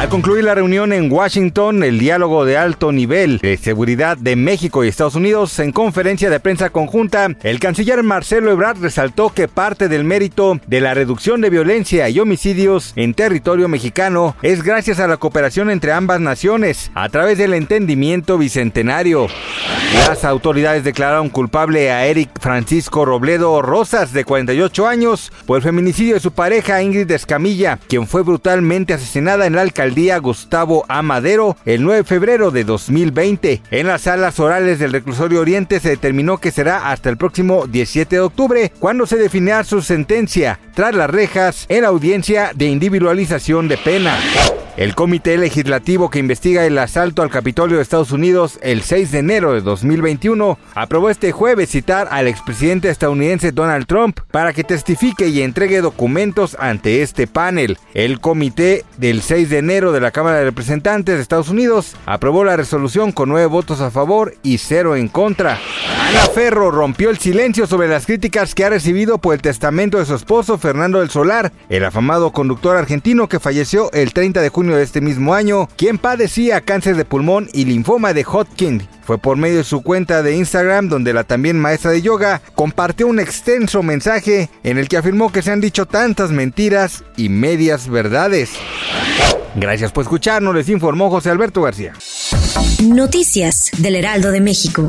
Al concluir la reunión en Washington, el diálogo de alto nivel de seguridad de México y Estados Unidos en conferencia de prensa conjunta, el canciller Marcelo Ebrard resaltó que parte del mérito de la reducción de violencia y homicidios en territorio mexicano es gracias a la cooperación entre ambas naciones a través del entendimiento bicentenario. Las autoridades declararon culpable a Eric Francisco Robledo Rosas, de 48 años, por el feminicidio de su pareja Ingrid Escamilla, quien fue brutalmente asesinada en la alcaldía día Gustavo Amadero el 9 de febrero de 2020. En las salas orales del reclusorio Oriente se determinó que será hasta el próximo 17 de octubre cuando se definirá su sentencia tras las rejas en la audiencia de individualización de pena. El comité legislativo que investiga el asalto al Capitolio de Estados Unidos el 6 de enero de 2021 aprobó este jueves citar al expresidente estadounidense Donald Trump para que testifique y entregue documentos ante este panel. El comité del 6 de enero de la Cámara de Representantes de Estados Unidos aprobó la resolución con nueve votos a favor y cero en contra. Ana Ferro rompió el silencio sobre las críticas que ha recibido por el testamento de su esposo Fernando del Solar, el afamado conductor argentino que falleció el 30 de de este mismo año, quien padecía cáncer de pulmón y linfoma de Hodgkin. Fue por medio de su cuenta de Instagram donde la también maestra de yoga compartió un extenso mensaje en el que afirmó que se han dicho tantas mentiras y medias verdades. Gracias por escucharnos, les informó José Alberto García. Noticias del Heraldo de México.